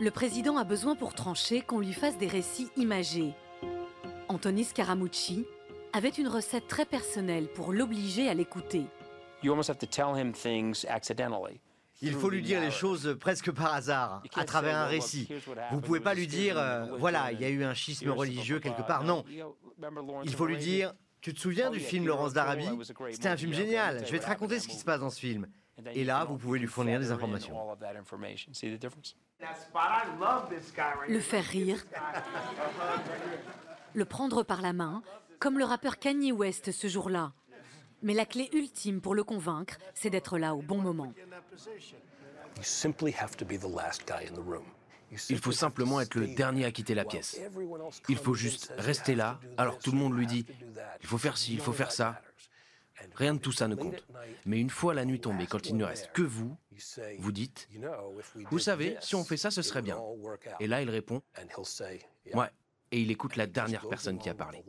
Le président a besoin pour trancher qu'on lui fasse des récits imagés. Anthony Scaramucci avait une recette très personnelle pour l'obliger à l'écouter. You almost have to tell him things accidentally. Il faut lui dire les choses presque par hasard, à travers un récit. Vous pouvez pas lui dire, euh, voilà, il y a eu un schisme religieux quelque part. Non. Il faut lui dire, tu te souviens du film Laurence d'Arabie? C'était un film génial. Je vais te raconter ce qui se passe dans ce film. Et là, vous pouvez lui fournir des informations. Le faire rire. Le prendre par la main, comme le rappeur Kanye West ce jour-là. Mais la clé ultime pour le convaincre, c'est d'être là au bon moment. Il faut simplement être le dernier à quitter la pièce. Il faut juste rester là, alors tout le monde lui dit, il faut faire ci, il faut faire ça. Rien de tout ça ne compte. Mais une fois la nuit tombée, quand il ne reste que vous, vous dites, vous savez, si on fait ça, ce serait bien. Et là, il répond, ouais. Et il écoute la dernière personne qui a parlé.